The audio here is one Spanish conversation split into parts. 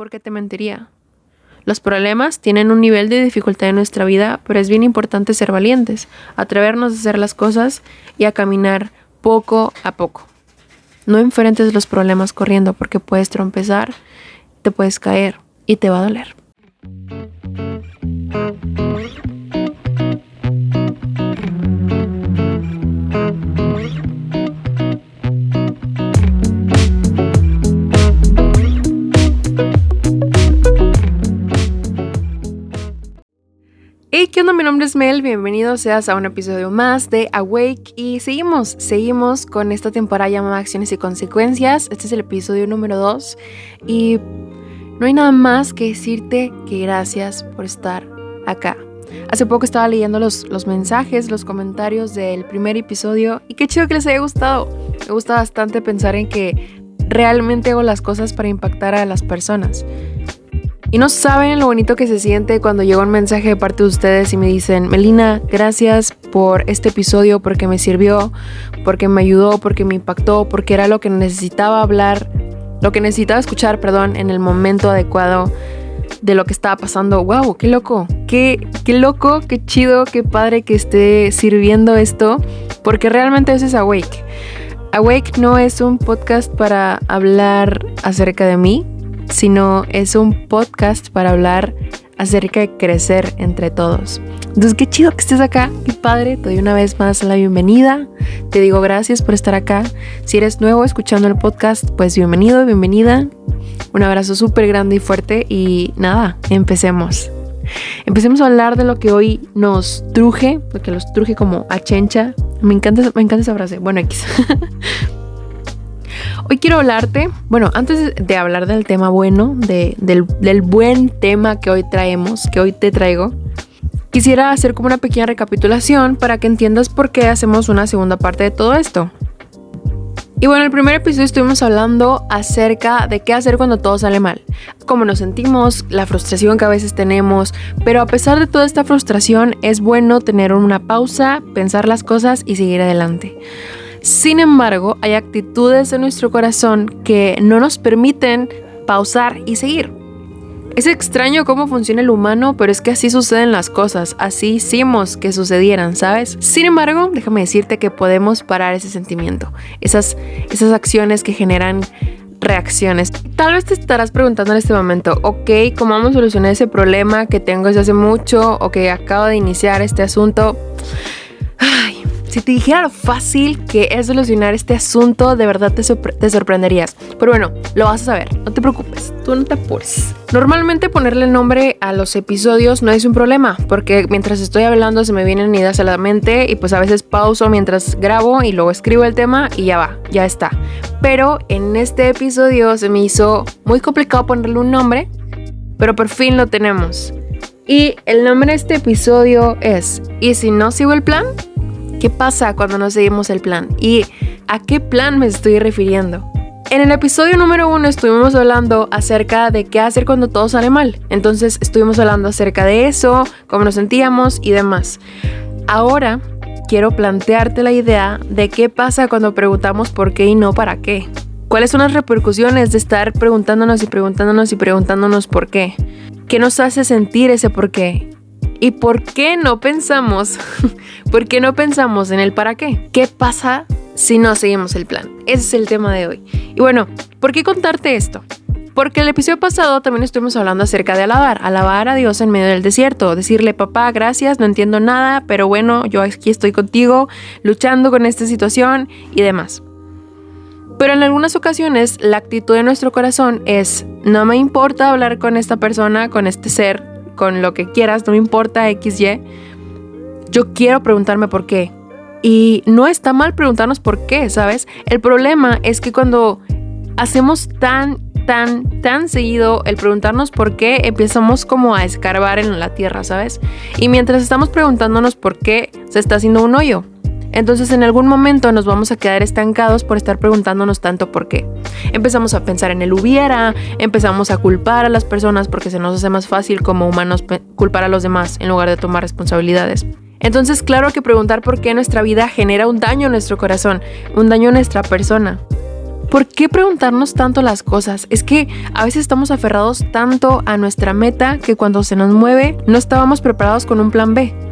¿por qué te mentiría? Los problemas tienen un nivel de dificultad en nuestra vida, pero es bien importante ser valientes, atrevernos a hacer las cosas y a caminar poco a poco. No enfrentes los problemas corriendo porque puedes trompezar, te puedes caer y te va a doler. Hey, ¿qué onda? Mi nombre es Mel, bienvenido seas a un episodio más de Awake y seguimos, seguimos con esta temporada llamada Acciones y Consecuencias. Este es el episodio número 2 y no hay nada más que decirte que gracias por estar acá. Hace poco estaba leyendo los, los mensajes, los comentarios del primer episodio y qué chido que les haya gustado. Me gusta bastante pensar en que realmente hago las cosas para impactar a las personas. Y no saben lo bonito que se siente cuando llega un mensaje de parte de ustedes y me dicen, Melina, gracias por este episodio, porque me sirvió, porque me ayudó, porque me impactó, porque era lo que necesitaba hablar, lo que necesitaba escuchar, perdón, en el momento adecuado de lo que estaba pasando. ¡Wow! ¡Qué loco! ¡Qué, qué loco! ¡Qué chido! ¡Qué padre que esté sirviendo esto! Porque realmente eso es Awake. Awake no es un podcast para hablar acerca de mí, sino es un podcast para hablar acerca de crecer entre todos. Entonces, qué chido que estés acá, qué padre, te doy una vez más la bienvenida, te digo gracias por estar acá. Si eres nuevo escuchando el podcast, pues bienvenido, bienvenida. Un abrazo súper grande y fuerte y nada, empecemos. Empecemos a hablar de lo que hoy nos truje, porque los truje como a chencha. Me encanta, me encanta esa frase. Bueno, X. Hoy quiero hablarte, bueno, antes de hablar del tema bueno, del, buen tema que hoy traemos, que hoy te traigo, quisiera hacer como una pequeña recapitulación para que entiendas por qué hacemos una segunda parte de todo esto. Y bueno, en el primer episodio estuvimos hablando acerca de qué hacer cuando todo sale mal, cómo nos sentimos, la frustración que a veces tenemos, pero a pesar de toda esta frustración es bueno tener una pausa, pensar las cosas y seguir adelante. Sin embargo, hay actitudes en nuestro corazón que no nos permiten pausar y seguir. Es extraño cómo funciona el humano, pero es que así suceden las cosas, así hicimos que sucedieran, ¿sabes? Sin embargo, déjame decirte que podemos parar ese sentimiento, esas, esas acciones que generan reacciones. Tal vez te estarás preguntando en este momento, ok, ¿cómo vamos a solucionar ese problema que tengo desde hace mucho o que acabo de iniciar este asunto? Si te dijera lo fácil que es solucionar este asunto, de verdad te, te, sorprenderías. Pero bueno, lo vas a saber, no te preocupes, tú no te apures. Normalmente ponerle nombre a los episodios no es un problema, porque mientras estoy hablando se me vienen ideas a la mente y pues a veces pauso mientras grabo y luego escribo el tema y ya va, ya está. Pero en este episodio se me hizo muy complicado ponerle un nombre, pero por fin lo tenemos. Y el nombre de este episodio es ¿Y si no sigo el plan? ¿Qué pasa cuando no seguimos el plan? ¿Y a qué plan me estoy refiriendo? En el episodio número uno estuvimos hablando acerca de qué hacer cuando todo sale mal. Entonces estuvimos hablando acerca de eso, cómo nos sentíamos y demás. Ahora quiero plantearte la idea de qué pasa cuando preguntamos por qué y no para qué. ¿Cuáles son las repercusiones de estar preguntándonos y preguntándonos y preguntándonos por qué? ¿Qué nos hace sentir ese por qué? ¿Y por qué no pensamos? ¿Por qué no pensamos en el para qué? ¿Qué pasa si no seguimos el plan? Ese es el tema de hoy. Y bueno, ¿por qué contarte esto? Porque el episodio pasado también estuvimos hablando acerca de alabar, alabar a Dios en medio del desierto, decirle, papá, gracias, no entiendo nada, pero bueno, yo aquí estoy contigo, luchando con esta situación y demás. Pero en algunas ocasiones la actitud de nuestro corazón es, no me importa hablar con esta persona, con este ser, con lo que quieras, no me importa XY. Yo quiero preguntarme por qué. Y no está mal preguntarnos por qué, ¿sabes? El problema es que cuando hacemos tan, tan, tan seguido el preguntarnos por qué, empezamos como a escarbar en la tierra, ¿sabes? Y mientras estamos preguntándonos por qué, se está haciendo un hoyo. Entonces en algún momento nos vamos a quedar estancados por estar preguntándonos tanto por qué. Empezamos a pensar en el hubiera, empezamos a culpar a las personas porque se nos hace más fácil como humanos culpar a los demás en lugar de tomar responsabilidades. Entonces claro que preguntar por qué nuestra vida genera un daño en nuestro corazón, un daño en nuestra persona. ¿Por qué preguntarnos tanto las cosas? Es que a veces estamos aferrados tanto a nuestra meta que cuando se nos mueve no estábamos preparados con un plan B.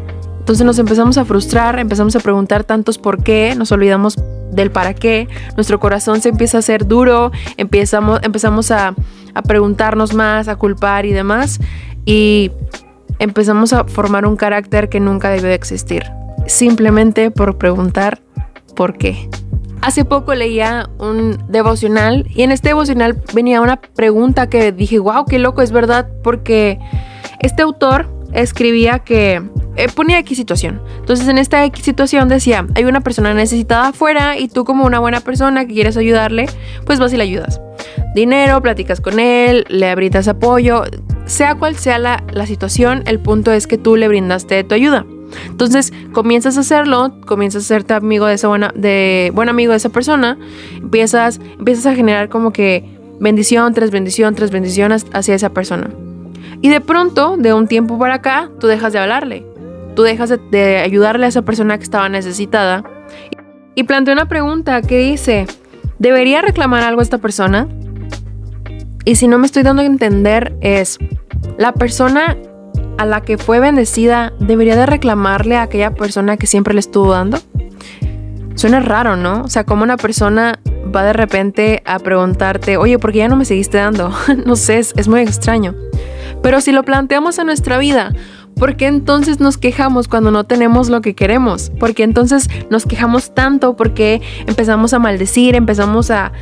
Entonces nos empezamos a frustrar, empezamos a preguntar tantos por qué, nos olvidamos del para qué, nuestro corazón se empieza a hacer duro, empezamos, empezamos a, a preguntarnos más, a culpar y demás, y empezamos a formar un carácter que nunca debió de existir, simplemente por preguntar por qué. Hace poco leía un devocional y en este devocional venía una pregunta que dije, wow, qué loco, es verdad, porque este autor escribía que eh, ponía X situación. Entonces en esta X situación decía, hay una persona necesitada afuera y tú como una buena persona que quieres ayudarle, pues vas y le ayudas. Dinero, platicas con él, le brindas apoyo, sea cual sea la, la situación, el punto es que tú le brindaste tu ayuda. Entonces comienzas a hacerlo, comienzas a hacerte amigo de esa buena, de, buen amigo de esa persona, empiezas, empiezas a generar como que bendición tras bendición tras bendición hacia esa persona. Y de pronto, de un tiempo para acá, tú dejas de hablarle tú dejas de, ayudarle a esa persona que estaba necesitada. Y planteé una pregunta que dice, ¿debería reclamar algo a esta persona? Y si no me estoy dando a entender es, la persona a la que fue bendecida debería de reclamarle a aquella persona que siempre le estuvo dando. Suena raro, ¿no? O sea, como una persona va de repente a preguntarte, oye, ¿por qué ya no me seguiste dando? no sé, es, muy extraño. Pero si lo planteamos en nuestra vida, ¿Por qué entonces nos quejamos cuando no tenemos lo que queremos? ¿Por qué entonces nos quejamos tanto? ¿Por qué empezamos a maldecir? Empezamos a,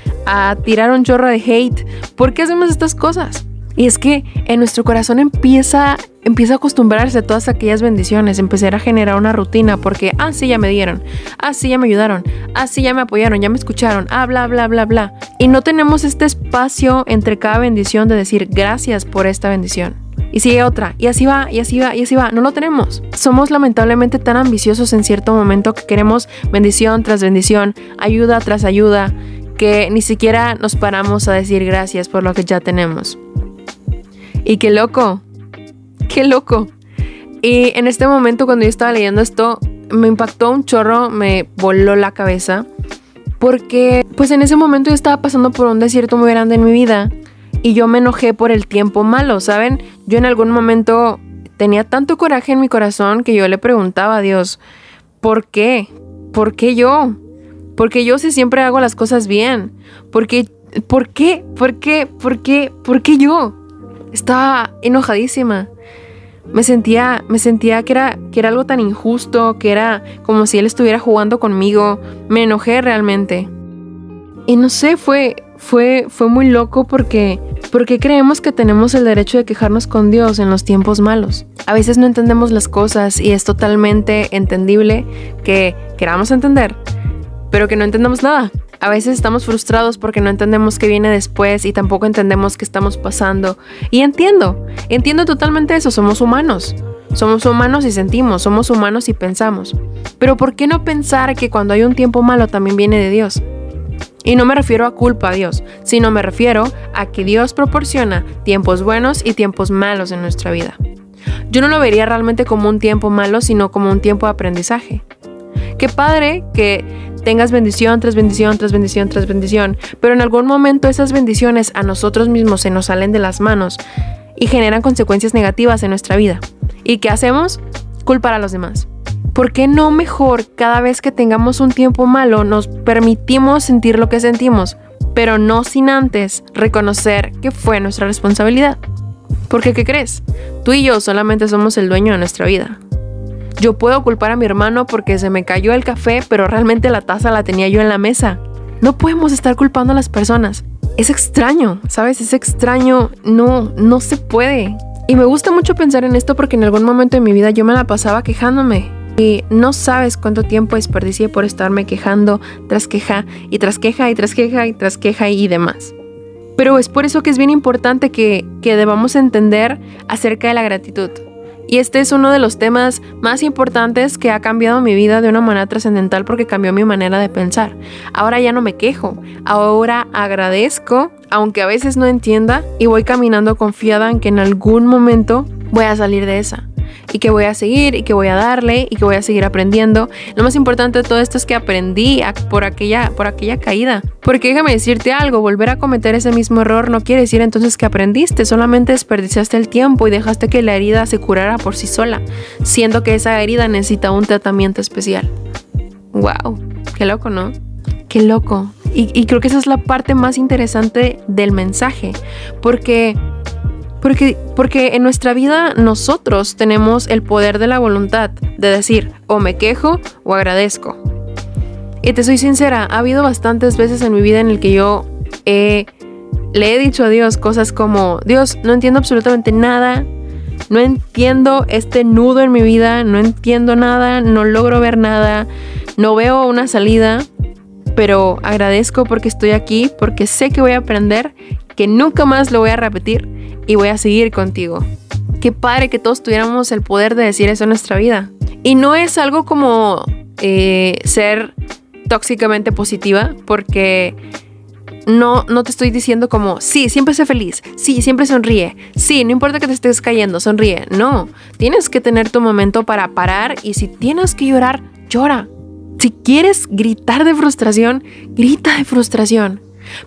tirar un chorro de hate. ¿Por qué hacemos estas cosas? Y es que en nuestro corazón empieza, empieza a acostumbrarse a todas aquellas bendiciones, empezar a generar una rutina porque, ah, sí, ya me dieron, ah, sí, ya me ayudaron, ah, sí, ya me apoyaron, ya me escucharon, ah, bla, bla, bla, bla. Y no tenemos este espacio entre cada bendición de decir gracias por esta bendición y sigue otra, y así va, y así va, y así va. No lo tenemos. Somos lamentablemente tan ambiciosos en cierto momento que queremos bendición tras bendición, ayuda tras ayuda, que ni siquiera nos paramos a decir gracias por lo que ya tenemos. Y qué loco, qué loco. Y en este momento cuando yo estaba leyendo esto, me impactó un chorro, me voló la cabeza, porque pues en ese momento yo estaba pasando por un desierto muy grande en mi vida y yo me enojé por el tiempo malo, ¿saben? Yo en algún momento tenía tanto coraje en mi corazón que yo le preguntaba a Dios, ¿por qué? ¿Por qué yo? Porque yo si siempre hago las cosas bien. Porque, ¿Por qué? ¿Por qué? ¿Por qué? ¿Por qué yo? Estaba enojadísima. Me sentía, me sentía que era, que era algo tan injusto, que era como si él estuviera jugando conmigo. Me enojé realmente. Y no sé, fue, fue, fue muy loco porque, porque creemos que tenemos el derecho de quejarnos con Dios en los tiempos malos. A veces no entendemos las cosas y es totalmente entendible que queramos entender, pero que no entendamos nada. A veces estamos frustrados porque no entendemos qué viene después y tampoco entendemos qué estamos pasando. Y entiendo, entiendo totalmente eso, somos humanos. Somos humanos y sentimos, somos humanos y pensamos. Pero ¿por qué no pensar que cuando hay un tiempo malo también viene de Dios? Y no me refiero a culpa a Dios, sino me refiero a que Dios proporciona tiempos buenos y tiempos malos en nuestra vida. Yo no lo vería realmente como un tiempo malo, sino como un tiempo de aprendizaje. Qué padre que tengas bendición tras bendición tras bendición tras bendición, pero en algún momento esas bendiciones a nosotros mismos se nos salen de las manos y generan consecuencias negativas en nuestra vida. ¿Y qué hacemos? Culpar a los demás. ¿por qué no mejor cada vez que tengamos un tiempo malo nos permitimos sentir lo que sentimos, pero no sin antes reconocer que fue nuestra responsabilidad? Porque, ¿qué crees? Tú y yo solamente somos el dueño de nuestra vida. Yo puedo culpar a mi hermano porque se me cayó el café, pero realmente la taza la tenía yo en la mesa. No podemos estar culpando a las personas. Es extraño, ¿sabes? Es extraño. No, no se puede. Y me gusta mucho pensar en esto porque en algún momento de mi vida yo me la pasaba quejándome. Y no sabes cuánto tiempo desperdicié por estarme quejando tras queja y tras queja y tras queja y tras queja y demás. Pero es por eso que es bien importante que, debamos entender acerca de la gratitud. Y este es uno de los temas más importantes que ha cambiado mi vida de una manera trascendental porque cambió mi manera de pensar. Ahora ya no me quejo, ahora agradezco, aunque a veces no entienda, y voy caminando confiada en que en algún momento voy a salir de esa. Y que voy a seguir y que voy a darle y que voy a seguir aprendiendo. Lo más importante de todo esto es que aprendí por aquella, por aquella caída. Porque déjame decirte algo, volver a cometer ese mismo error no quiere decir entonces que aprendiste, solamente desperdiciaste el tiempo y dejaste que la herida se curara por sí sola, siendo que esa herida necesita un tratamiento especial. ¡Wow! Qué loco, ¿no? Qué loco. Y, creo que esa es la parte más interesante del mensaje, porque, porque, porque en nuestra vida nosotros tenemos el poder de la voluntad de decir o me quejo o agradezco. Y te soy sincera, ha habido bastantes veces en mi vida en el que yo le he dicho a Dios cosas como, Dios, no entiendo absolutamente nada, no entiendo este nudo en mi vida, no entiendo nada, no logro ver nada, no veo una salida, pero agradezco porque estoy aquí, porque sé que voy a aprender, que nunca más lo voy a repetir y voy a seguir contigo. Qué padre que todos tuviéramos el poder de decir eso en nuestra vida. Y no es algo como eh, ser tóxicamente positiva, porque no, no te estoy diciendo como, sí, siempre sé feliz, sí, siempre sonríe, sí, no importa que te estés cayendo, sonríe. No, tienes que tener tu momento para parar y si tienes que llorar, llora. Si quieres gritar de frustración, grita de frustración.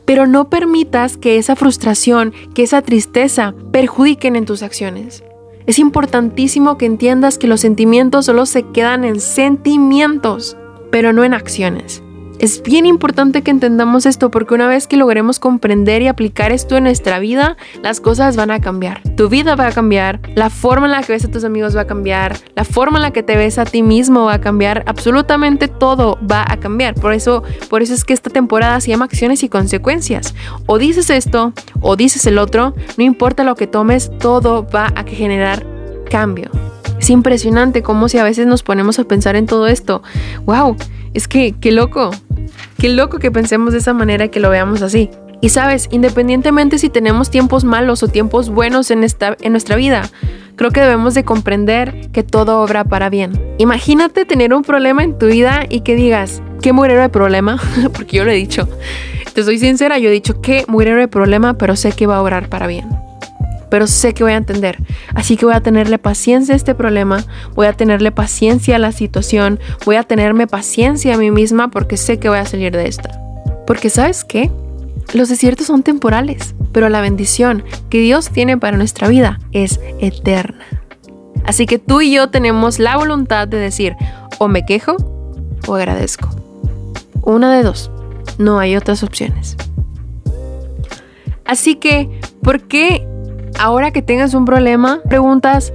Pero no permitas que esa frustración, que esa tristeza perjudiquen en tus acciones. Es importantísimo que entiendas que los sentimientos solo se quedan en sentimientos, pero no en acciones. Es bien importante que entendamos esto porque una vez que logremos comprender y aplicar esto en nuestra vida, las cosas van a cambiar. Tu vida va a cambiar, la forma en la que ves a tus amigos va a cambiar, la forma en la que te ves a ti mismo va a cambiar, absolutamente todo va a cambiar. Por eso, por eso es que esta temporada se llama acciones y consecuencias. O dices esto o dices el otro, no importa lo que tomes, todo va a generar cambio. Es impresionante cómo si a veces nos ponemos a pensar en todo esto. ¡Wow! Es que, qué loco. Qué loco que pensemos de esa manera y que lo veamos así. Y sabes, independientemente si tenemos tiempos malos o tiempos buenos en, esta, en nuestra vida, creo que debemos de comprender que todo obra para bien. Imagínate tener un problema en tu vida y que digas, qué muero de problema, porque yo lo he dicho. Te soy sincera, yo he dicho que muero de problema, pero sé que va a obrar para bien pero sé que voy a entender. Así que voy a tenerle paciencia a este problema, voy a tenerle paciencia a la situación, voy a tenerme paciencia a mí misma porque sé que voy a salir de esta. Porque sabes qué? Los desiertos son temporales, pero la bendición que Dios tiene para nuestra vida es eterna. Así que tú y yo tenemos la voluntad de decir o me quejo o agradezco. Una de dos. No hay otras opciones. Así que, ¿por qué ahora que tengas un problema, preguntas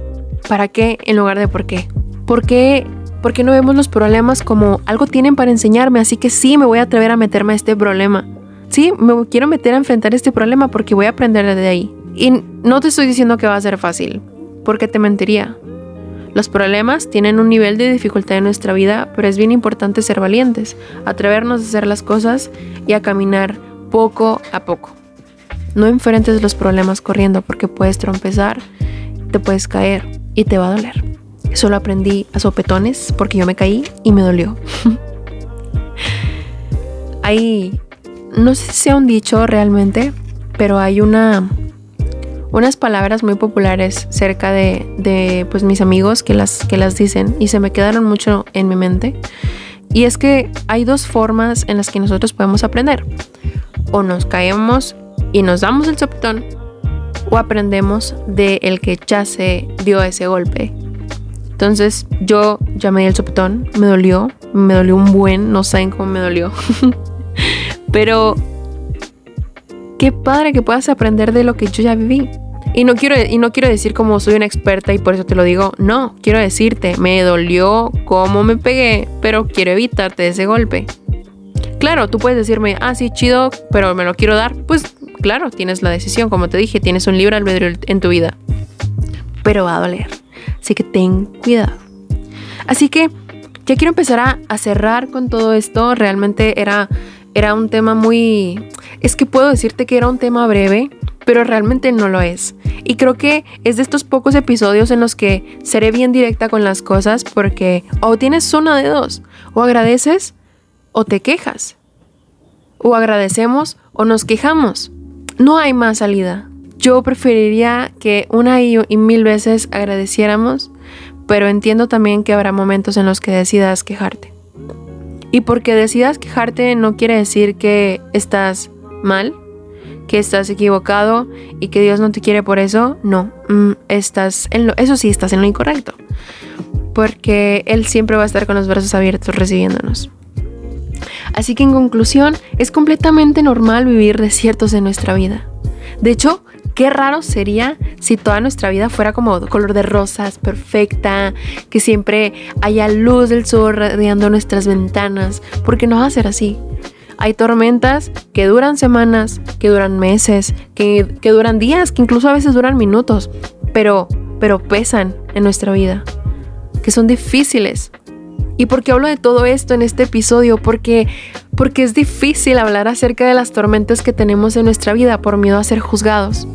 ¿para qué en lugar de por qué? ¿Por qué? ¿Por qué no vemos los problemas como algo tienen para enseñarme? Así que sí, me voy a atrever a meterme a este problema. Sí, me quiero meter a enfrentar este problema porque voy a aprender de ahí. Y no te estoy diciendo que va a ser fácil, porque te mentiría. Los problemas tienen un nivel de dificultad en nuestra vida, pero es bien importante ser valientes, atrevernos a hacer las cosas y a caminar poco a poco. No enfrentes los problemas corriendo porque puedes trompezar, te puedes caer y te va a doler. Solo aprendí a sopetones porque yo me caí y me dolió. hay, no sé si sea un dicho realmente, pero hay una, unas palabras muy populares cerca de, de pues, mis amigos que las, que las dicen y se me quedaron mucho en mi mente. Y es que hay dos formas en las que nosotros podemos aprender. O nos caemos y nos damos el sopetón o aprendemos de el que ya se dio ese golpe. Entonces yo ya me di el sopetón, me dolió, me dolió un buen, no saben cómo me dolió. Pero qué padre que puedas aprender de lo que yo ya viví. Y no quiero y no quiero decir como soy una experta y por eso te lo digo. No, quiero decirte, me dolió cómo me pegué, pero quiero evitarte ese golpe. Claro, tú puedes decirme, ah, sí, chido, pero me lo quiero dar. Pues claro, tienes la decisión, como te dije, tienes un libre albedrío en tu vida. Pero va a doler. Así que ten cuidado. Así que ya quiero empezar a, cerrar con todo esto. Realmente era, era un tema muy... Es que puedo decirte que era un tema breve, pero realmente no lo es. Y creo que es de estos pocos episodios en los que seré bien directa con las cosas porque o tienes una de dos, o agradeces o te quejas. O agradecemos o nos quejamos. No hay más salida. Yo preferiría que una y, mil veces agradeciéramos, pero entiendo también que habrá momentos en los que decidas quejarte. Y porque decidas quejarte no quiere decir que estás mal, que estás equivocado y que Dios no te quiere por eso. No, mm, estás en eso sí, estás en lo incorrecto. Porque Él siempre va a estar con los brazos abiertos recibiéndonos. Así que en conclusión, es completamente normal vivir desiertos en nuestra vida. De hecho, Qué raro sería si toda nuestra vida fuera como color de rosas, perfecta, que siempre haya luz del sol rodeando nuestras ventanas, porque no va a ser así. Hay tormentas que duran semanas, que duran meses, que, que duran días, que incluso a veces duran minutos, pero, pero pesan en nuestra vida, que son difíciles. ¿Y por qué hablo de todo esto en este episodio? Porque, porque es difícil hablar acerca de las tormentas que tenemos en nuestra vida por miedo a ser juzgados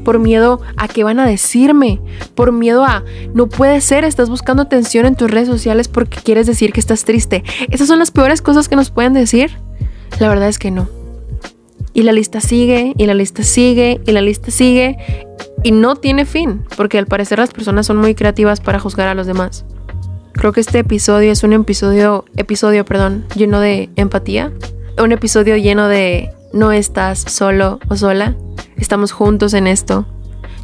por miedo a qué van a decirme, por miedo a no puede ser, estás buscando atención en tus redes sociales porque quieres decir que estás triste. Esas son las peores cosas que nos pueden decir. La verdad es que no. Y la lista sigue, y la lista sigue, y la lista sigue, y no tiene fin, porque al parecer las personas son muy creativas para juzgar a los demás. Creo que este episodio es un episodio, episodio, perdón, lleno de empatía, un episodio lleno de no estás solo o sola, estamos juntos en esto.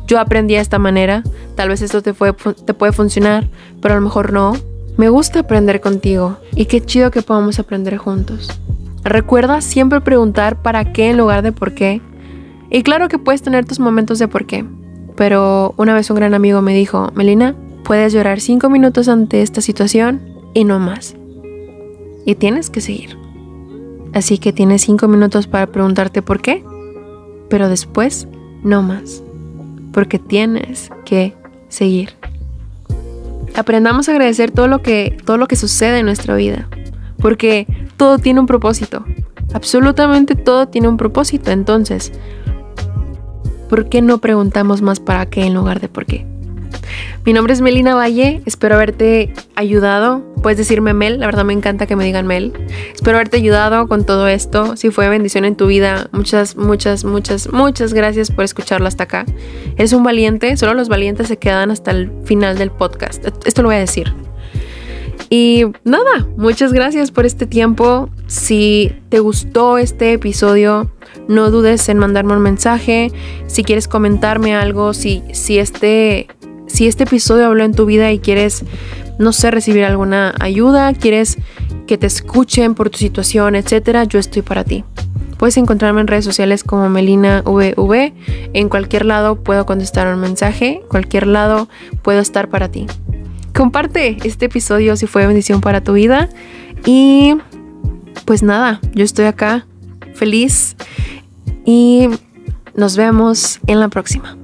Yo aprendí de esta manera, tal vez esto te, te puede funcionar, pero a lo mejor no. Me gusta aprender contigo y qué chido que podamos aprender juntos. Recuerda siempre preguntar para qué en lugar de por qué. Y claro que puedes tener tus momentos de por qué. Pero una vez un gran amigo me dijo, Melina, puedes llorar cinco minutos ante esta situación y no más. Y tienes que seguir. Así que tienes cinco minutos para preguntarte por qué, pero después no más. Porque tienes que seguir. Aprendamos a agradecer todo lo que, todo lo que sucede en nuestra vida porque todo tiene un propósito. Absolutamente todo tiene un propósito. Entonces, ¿por qué no preguntamos más para qué en lugar de por qué? Mi nombre es Melina Valle, espero haberte ayudado. Puedes decirme Mel, la verdad me encanta que me digan Mel. Espero haberte ayudado con todo esto. Si fue bendición en tu vida, muchas, muchas, muchas, muchas gracias por escucharlo hasta acá. Eres un valiente, solo los valientes se quedan hasta el final del podcast. Esto lo voy a decir. Y nada, muchas gracias por este tiempo. Si te gustó este episodio, no dudes en mandarme un mensaje. Si quieres comentarme algo, si, si, este, si este episodio habló en tu vida y quieres, no sé, recibir alguna ayuda, quieres que te escuchen por tu situación, etcétera, yo estoy para ti. Puedes encontrarme en redes sociales como Melina VV. En cualquier lado puedo contestar un mensaje, cualquier lado puedo estar para ti. Comparte este episodio si fue bendición para tu vida. Y pues nada, yo estoy acá feliz y nos vemos en la próxima.